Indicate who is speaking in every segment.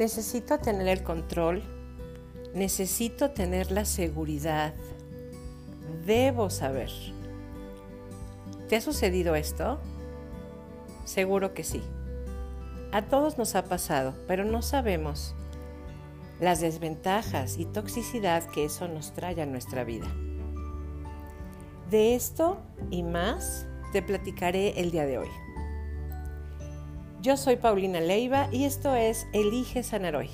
Speaker 1: necesito tener el control, necesito tener la seguridad, debo saber. ¿Te ha sucedido esto? Seguro que sí. A todos nos ha pasado, pero no sabemos las desventajas y toxicidad que eso nos trae a nuestra vida. De esto y más te platicaré el día de hoy. Yo soy Paulina Leiva y esto es Elige Sanar Hoy.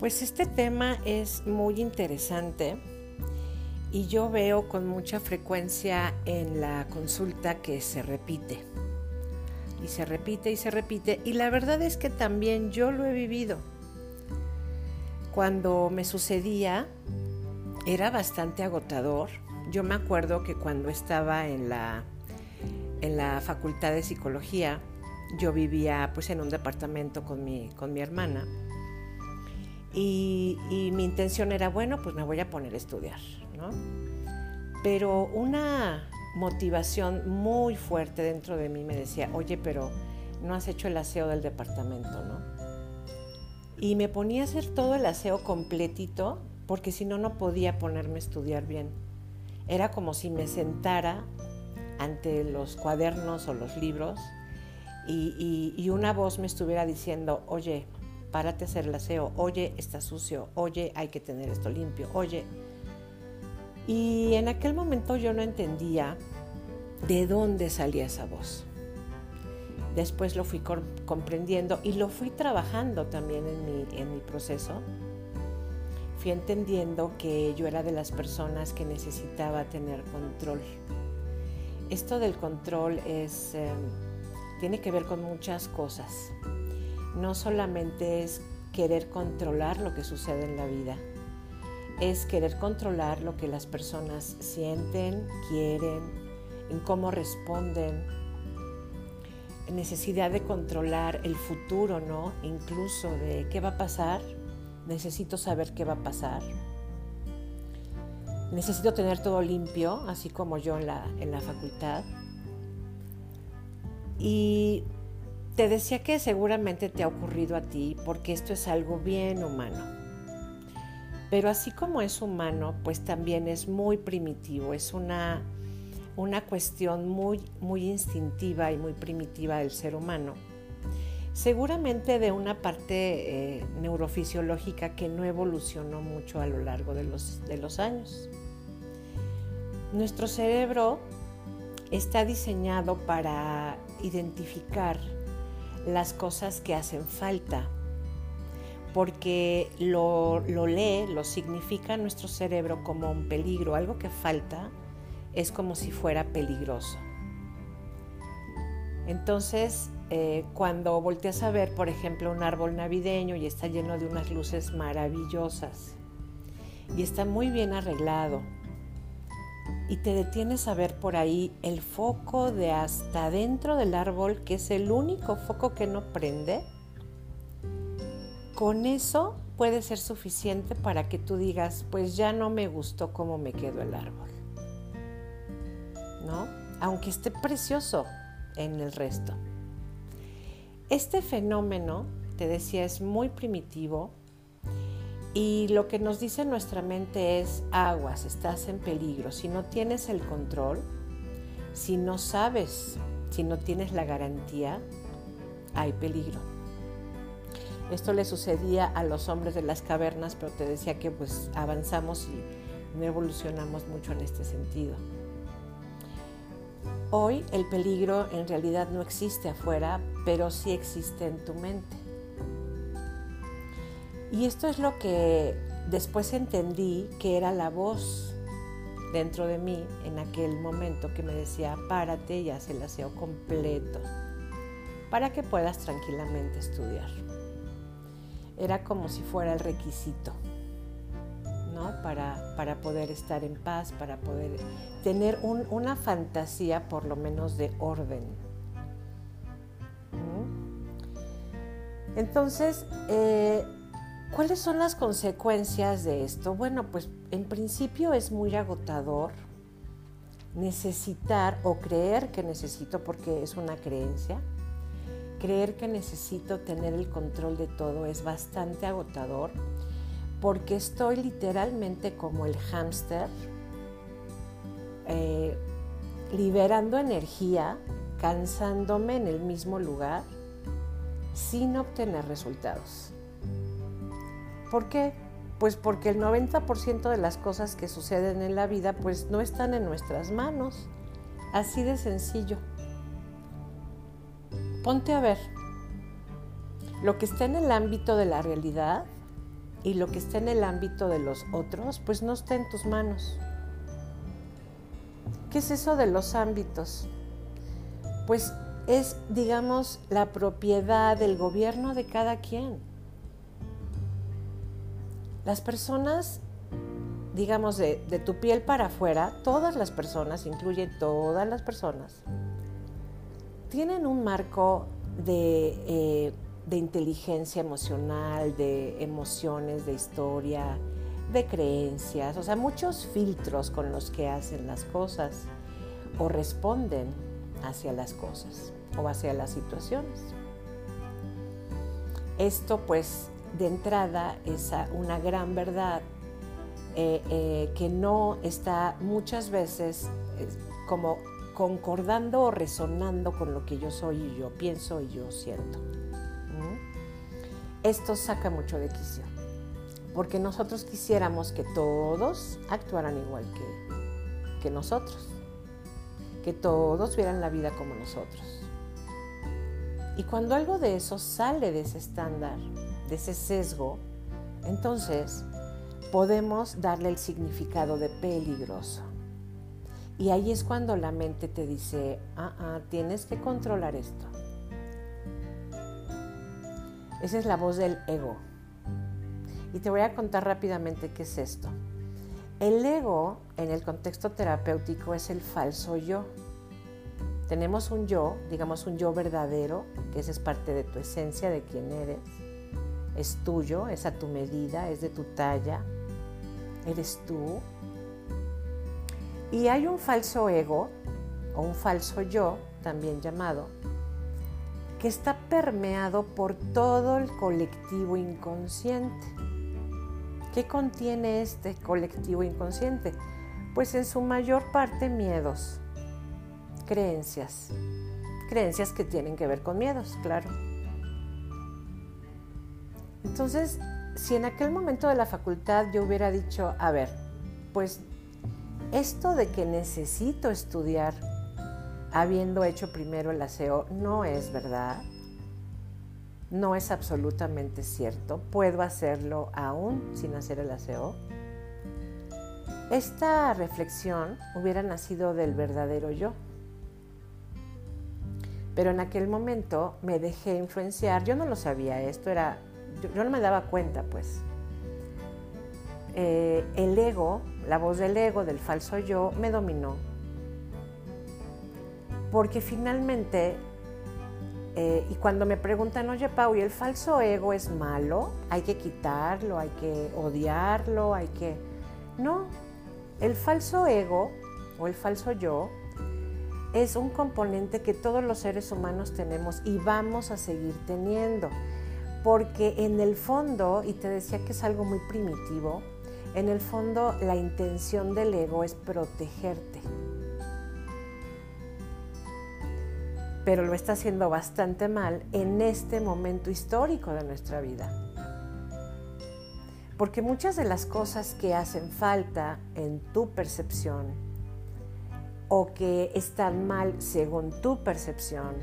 Speaker 1: Pues este tema es muy interesante y yo veo con mucha frecuencia en la consulta que se repite. Y se repite y se repite. Y la verdad es que también yo lo he vivido. Cuando me sucedía, era bastante agotador. Yo me acuerdo que cuando estaba en la, en la facultad de psicología, yo vivía pues en un departamento con mi, con mi hermana. Y, mi intención era, bueno, pues me voy a poner a estudiar, ¿no? Pero una motivación muy fuerte dentro de mí me decía, oye, pero no has hecho el aseo del departamento, ¿no? Y me ponía a hacer todo el aseo completito porque si no, no podía ponerme a estudiar bien. Era como si me sentara ante los cuadernos o los libros y, una voz me estuviera diciendo, oye, párate a hacer el aseo, oye, está sucio, oye, hay que tener esto limpio, oye. Y en aquel momento yo no entendía de dónde salía esa voz. Después lo fui comprendiendo y lo fui trabajando también en mi, en mi proceso. Fui entendiendo que yo era de las personas que necesitaba tener control. Esto del control es, em, tiene que ver con muchas cosas. No solamente es querer controlar lo que sucede en la vida, es querer controlar lo que las personas sienten, quieren, en cómo responden, necesidad de controlar el futuro, ¿no? Incluso de qué va a pasar, necesito saber qué va a pasar. Necesito tener todo limpio, así como yo en la, en la facultad. Y te decía que seguramente te ha ocurrido a ti, porque esto es algo bien humano. Pero así como es humano, pues también es muy primitivo, es una una cuestión muy, muy instintiva y muy primitiva del ser humano, seguramente de una parte eh, neurofisiológica que no evolucionó mucho a lo largo de los, de los años. Nuestro cerebro está diseñado para identificar las cosas que hacen falta, porque lo, lo lee, lo significa nuestro cerebro como un peligro, algo que falta, es como si fuera peligroso. Entonces, eh, cuando volteas a ver, por ejemplo, un árbol navideño y está lleno de unas luces maravillosas y está muy bien arreglado, y te detienes a ver por ahí el foco de hasta dentro del árbol, que es el único foco que no prende, con eso puede ser suficiente para que tú digas, pues ya no me gustó cómo me quedó el árbol. Aunque esté precioso en el resto. Este fenómeno, te decía, es muy primitivo y lo que nos dice nuestra mente es aguas, estás en peligro. Si no tienes el control, si no sabes, si no tienes la garantía, hay peligro. Esto le sucedía a los hombres de las cavernas, pero te decía que pues avanzamos y no evolucionamos mucho en este sentido. Hoy el peligro en realidad no existe afuera, pero sí existe en tu mente. Y esto es lo que después entendí que era la voz dentro de mí en aquel momento que me decía, párate y haz el aseo completo para que puedas tranquilamente estudiar. Era como si fuera el requisito para, poder estar en paz, para poder tener una fantasía por lo menos de orden. Entonces, eh, ¿cuáles son las consecuencias de esto? Bueno, pues en principio es muy agotador, necesitar o creer que necesito, porque es una creencia, creer que necesito tener el control de todo es bastante agotador, porque estoy literalmente como el hámster, eh, liberando energía, cansándome en el mismo lugar, sin obtener resultados. ¿Por qué? Pues porque el 90% de las cosas que suceden en la vida pues no están en nuestras manos. Así de sencillo. Ponte a ver. Lo que está en el ámbito de la realidad y lo que está en el ámbito de los otros pues no está en tus manos. ¿Qué es eso de los ámbitos? Pues es, digamos, la propiedad del gobierno de cada quien. Las personas, digamos, de, tu piel para afuera, todas las personas, incluye todas las personas, tienen un marco de, eh, de inteligencia emocional, de emociones, de historia, de creencias, o sea, muchos filtros con los que hacen las cosas o responden hacia las cosas o hacia las situaciones. Esto pues de entrada es una gran verdad eh, eh, que no está muchas veces como concordando o resonando con lo que yo soy y yo pienso y yo siento. Esto saca mucho de quicio, porque nosotros quisiéramos que todos actuaran igual que, que nosotros, que todos vieran la vida como nosotros. Y cuando algo de eso sale de ese estándar, de ese sesgo, entonces podemos darle el significado de peligroso. Y ahí es cuando la mente te dice, ah, ah, tienes que controlar esto. Esa es la voz del ego. Y te voy a contar rápidamente qué es esto. El ego en el contexto terapéutico es el falso yo. Tenemos un yo, digamos un yo verdadero, que esa es parte de tu esencia, de quién eres es tuyo, es a tu medida, es de tu talla, eres tú. Y hay un falso ego o un falso yo, también llamado, que está permeado por todo el colectivo inconsciente. ¿Qué contiene este colectivo inconsciente? Pues en su mayor parte miedos, creencias, creencias que tienen que ver con miedos, claro. Entonces, si en aquel momento de la facultad yo hubiera dicho, a ver, pues esto de que necesito estudiar habiendo hecho primero el aseo no es verdad, no es absolutamente cierto, puedo hacerlo aún sin hacer el aseo. Esta reflexión hubiera nacido del verdadero yo. Pero en aquel momento me dejé influenciar, yo no lo sabía, esto era yo, no me daba cuenta, pues. Eh, el ego, la voz del ego, del falso yo, me dominó. Porque finalmente, eh, y cuando me preguntan, oye Pau, ¿y el falso ego es malo? ¿Hay que quitarlo? ¿Hay que odiarlo? ¿Hay que...? No, el falso ego o el falso yo es un componente que todos los seres humanos tenemos y vamos a seguir teniendo porque en el fondo, y te decía que es algo muy primitivo, en el fondo la intención del ego es protegerte. Pero lo está haciendo bastante mal en este momento histórico de nuestra vida. Porque muchas de las cosas que hacen falta en tu percepción o que están mal según tu percepción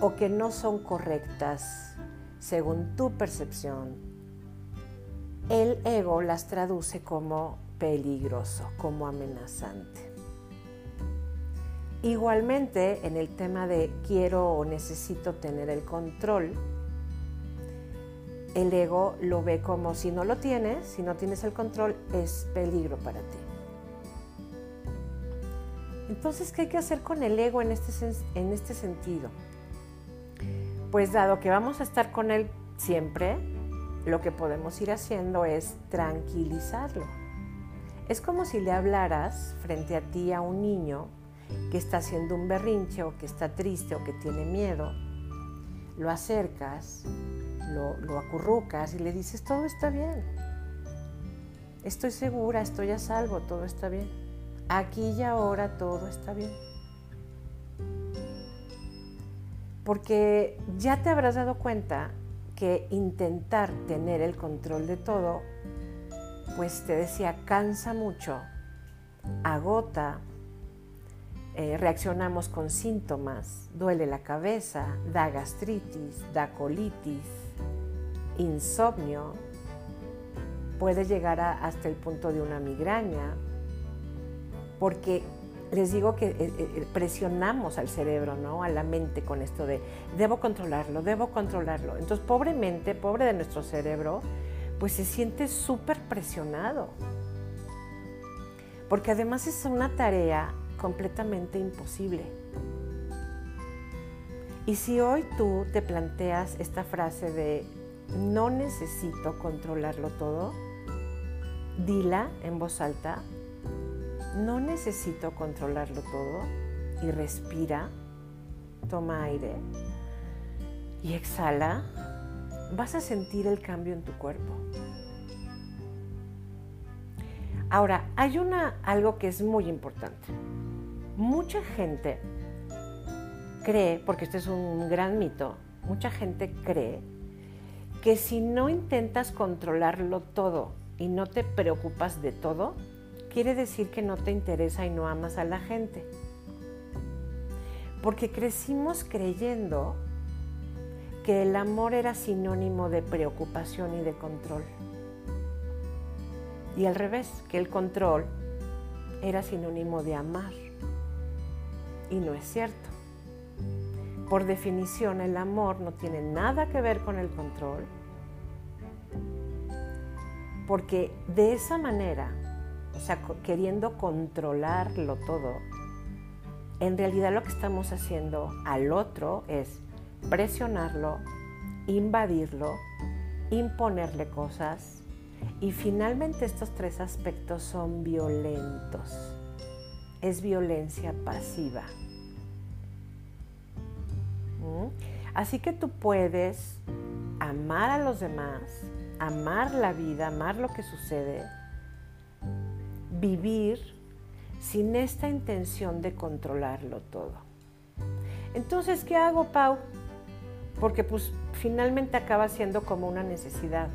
Speaker 1: o que no son correctas según tu percepción, el ego las traduce como peligroso, como amenazante. Igualmente, en el tema de quiero o necesito tener el control, el ego lo ve como si no lo tienes, si no tienes el control, es peligro para ti. Entonces, ¿qué hay que hacer con el ego en este, en este sentido? Pues dado que vamos a estar con él siempre, lo que podemos ir haciendo es tranquilizarlo. Es como si le hablaras frente a ti a un niño que está haciendo un berrinche o que está triste o que tiene miedo. Lo acercas, lo, acurrucas y le dices, todo está bien. Estoy segura, estoy a salvo, todo está bien. Aquí y ahora todo está bien. Porque ya te habrás dado cuenta que intentar tener el control de todo, pues te decía, cansa mucho, agota, eh, reaccionamos con síntomas, duele la cabeza, da gastritis, da colitis, insomnio, puede llegar hasta el punto de una migraña, porque les digo que eh, eh, presionamos al cerebro, ¿no? A la mente con esto de debo controlarlo, debo controlarlo. Entonces, pobremente, pobre de nuestro cerebro, pues se siente súper presionado. Porque además es una tarea completamente imposible. Y si hoy tú te planteas esta frase de no necesito controlarlo todo, dila en voz alta no necesito controlarlo todo y respira, toma aire y exhala, vas a sentir el cambio en tu cuerpo. Ahora, hay una, algo que es muy importante. Mucha gente cree, porque este es un gran mito, mucha gente cree que si no intentas controlarlo todo y no te preocupas de todo, quiere decir que no te interesa y no amas a la gente. Porque crecimos creyendo que el amor era sinónimo de preocupación y de control. Y al revés, que el control era sinónimo de amar. Y no es cierto. Por definición, el amor no tiene nada que ver con el control, porque de esa manera o sea, queriendo controlarlo todo, en realidad lo que estamos haciendo al otro es presionarlo, invadirlo, imponerle cosas y finalmente estos tres aspectos son violentos. Es violencia pasiva. ¿Mm? Así que tú puedes amar a los demás, amar la vida, amar lo que sucede, vivir sin esta intención de controlarlo todo. Entonces, ¿qué hago, Pau? Porque pues finalmente acaba siendo como una necesidad.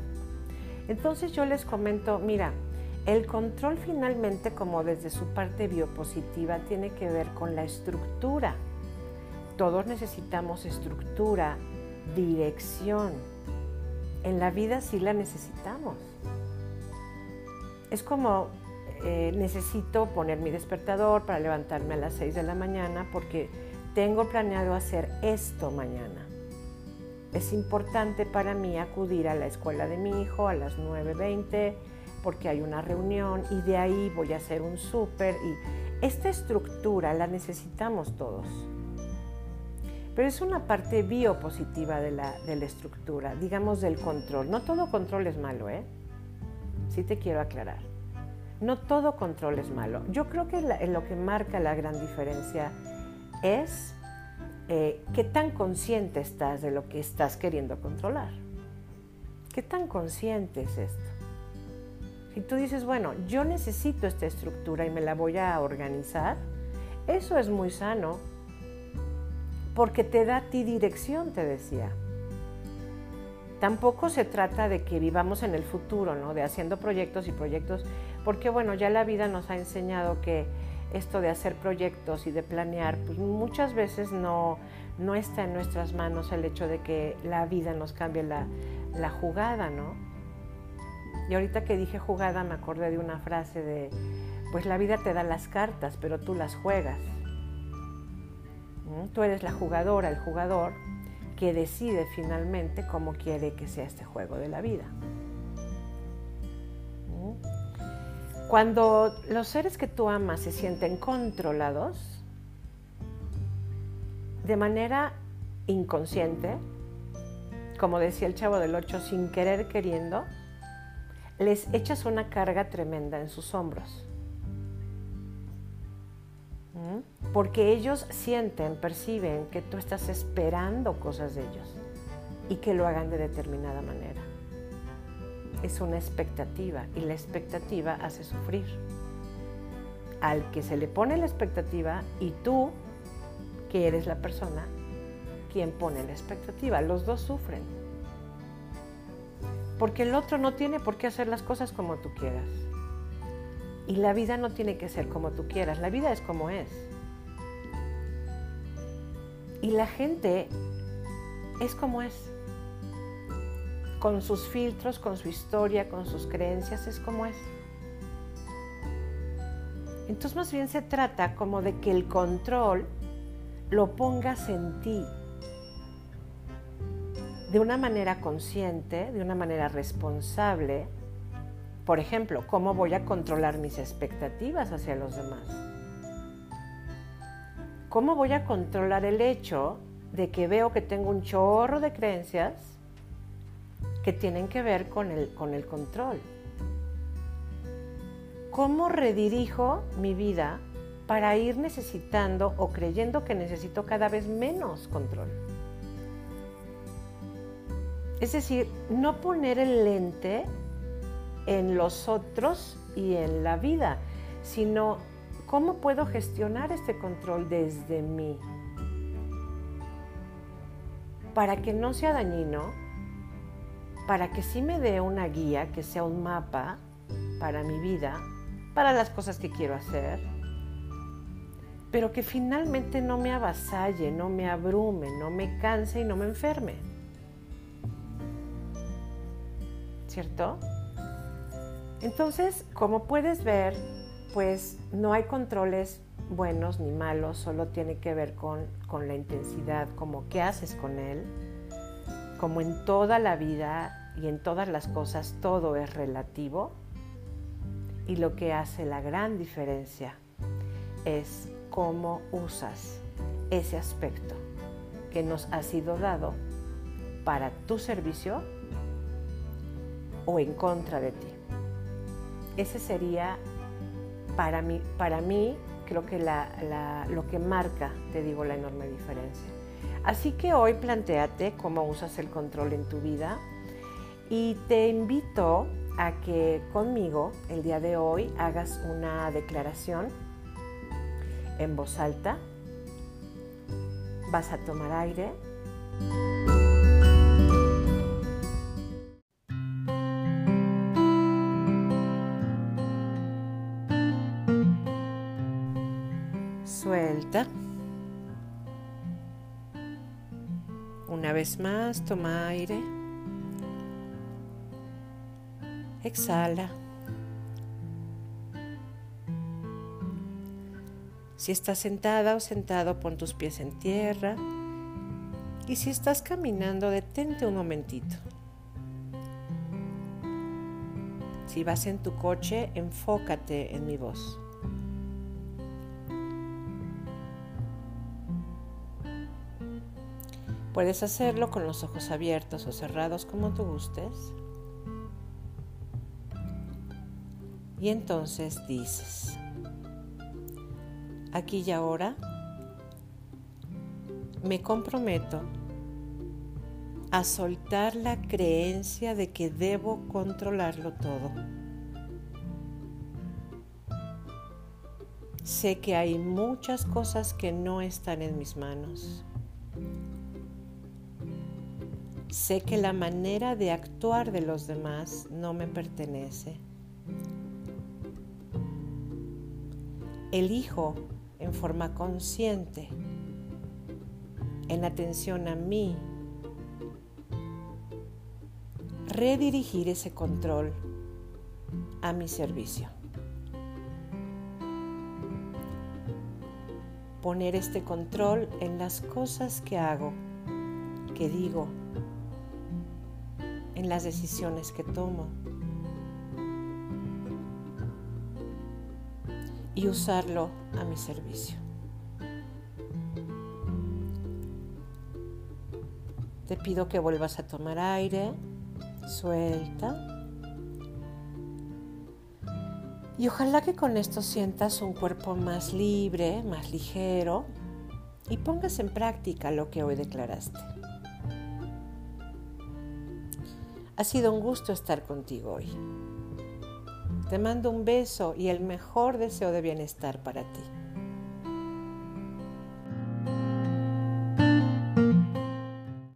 Speaker 1: Entonces yo les comento, mira, el control finalmente, como desde su parte biopositiva, tiene que ver con la estructura. Todos necesitamos estructura, dirección. En la vida sí la necesitamos. Es como eh, necesito poner mi despertador para levantarme a las 6 de la mañana porque tengo planeado hacer esto mañana. Es importante para mí acudir a la escuela de mi hijo a las 9.20 porque hay una reunión y de ahí voy a hacer un súper y esta estructura la necesitamos todos. Pero es una parte biopositiva de la, de la estructura, digamos del control. No todo control es malo, ¿eh? Sí te quiero aclarar. No todo control es malo. Yo creo que lo que marca la gran diferencia es eh, qué tan consciente estás de lo que estás queriendo controlar. ¿Qué tan consciente es esto? Si tú dices, bueno, yo necesito esta estructura y me la voy a organizar, eso es muy sano, porque te da a ti dirección, te decía. Tampoco se trata de que vivamos en el futuro, ¿no? De haciendo proyectos y proyectos porque bueno, ya la vida nos ha enseñado que esto de hacer proyectos y de planear, pues muchas veces no, no está en nuestras manos el hecho de que la vida nos cambie la, la jugada, ¿no? Y ahorita que dije jugada me acordé de una frase de, pues la vida te da las cartas, pero tú las juegas. ¿Mm? Tú eres la jugadora, el jugador que decide finalmente cómo quiere que sea este juego de la vida. Cuando los seres que tú amas se sienten controlados, de manera inconsciente, como decía el chavo del 8, sin querer queriendo, les echas una carga tremenda en sus hombros. ¿Mm? Porque ellos sienten, perciben que tú estás esperando cosas de ellos y que lo hagan de determinada manera. Es una expectativa y la expectativa hace sufrir. Al que se le pone la expectativa y tú, que eres la persona, quien pone la expectativa, los dos sufren. Porque el otro no tiene por qué hacer las cosas como tú quieras. Y la vida no tiene que ser como tú quieras, la vida es como es. Y la gente es como es con sus filtros, con su historia, con sus creencias, es como es. Entonces más bien se trata como de que el control lo pongas en ti de una manera consciente, de una manera responsable. Por ejemplo, ¿cómo voy a controlar mis expectativas hacia los demás? ¿Cómo voy a controlar el hecho de que veo que tengo un chorro de creencias que tienen que ver con el, con el control. ¿Cómo redirijo mi vida para ir necesitando o creyendo que necesito cada vez menos control? Es decir, no poner el lente en los otros y en la vida, sino cómo puedo gestionar este control desde mí para que no sea dañino para que sí me dé una guía, que sea un mapa para mi vida, para las cosas que quiero hacer, pero que finalmente no me avasalle, no me abrume, no me canse y no me enferme. ¿Cierto? Entonces, como puedes ver, pues no hay controles buenos ni malos, solo tiene que ver con, con la intensidad, como qué haces con él como en toda la vida y en todas las cosas todo es relativo, y lo que hace la gran diferencia es cómo usas ese aspecto que nos ha sido dado para tu servicio o en contra de ti. Ese sería para mí, para mí creo que lo que marca, te digo, la enorme diferencia. Así que hoy planteate cómo usas el control en tu vida y te invito a que conmigo el día de hoy hagas una declaración en voz alta. Vas a tomar aire. Vez más, toma aire. Exhala. Si estás sentada o sentado, pon tus pies en tierra. Y si estás caminando, detente un momentito. Si vas en tu coche, enfócate en mi voz. Puedes hacerlo con los ojos abiertos o cerrados como tú gustes. Y entonces dices, aquí y ahora me comprometo a soltar la creencia de que debo controlarlo todo. Sé que hay muchas cosas que no están en mis manos Sé que la manera de actuar de los demás no me pertenece. Elijo en forma consciente, en atención a mí, redirigir ese control a mi servicio. Poner este control en las cosas que hago, que digo, en las decisiones que tomo y usarlo a mi servicio. Te pido que vuelvas a tomar aire, suelta Y ojalá que con esto sientas un cuerpo más libre, más ligero y pongas en práctica lo que hoy declaraste. Ha sido un gusto estar contigo hoy. Te mando un beso y el mejor deseo de bienestar para ti.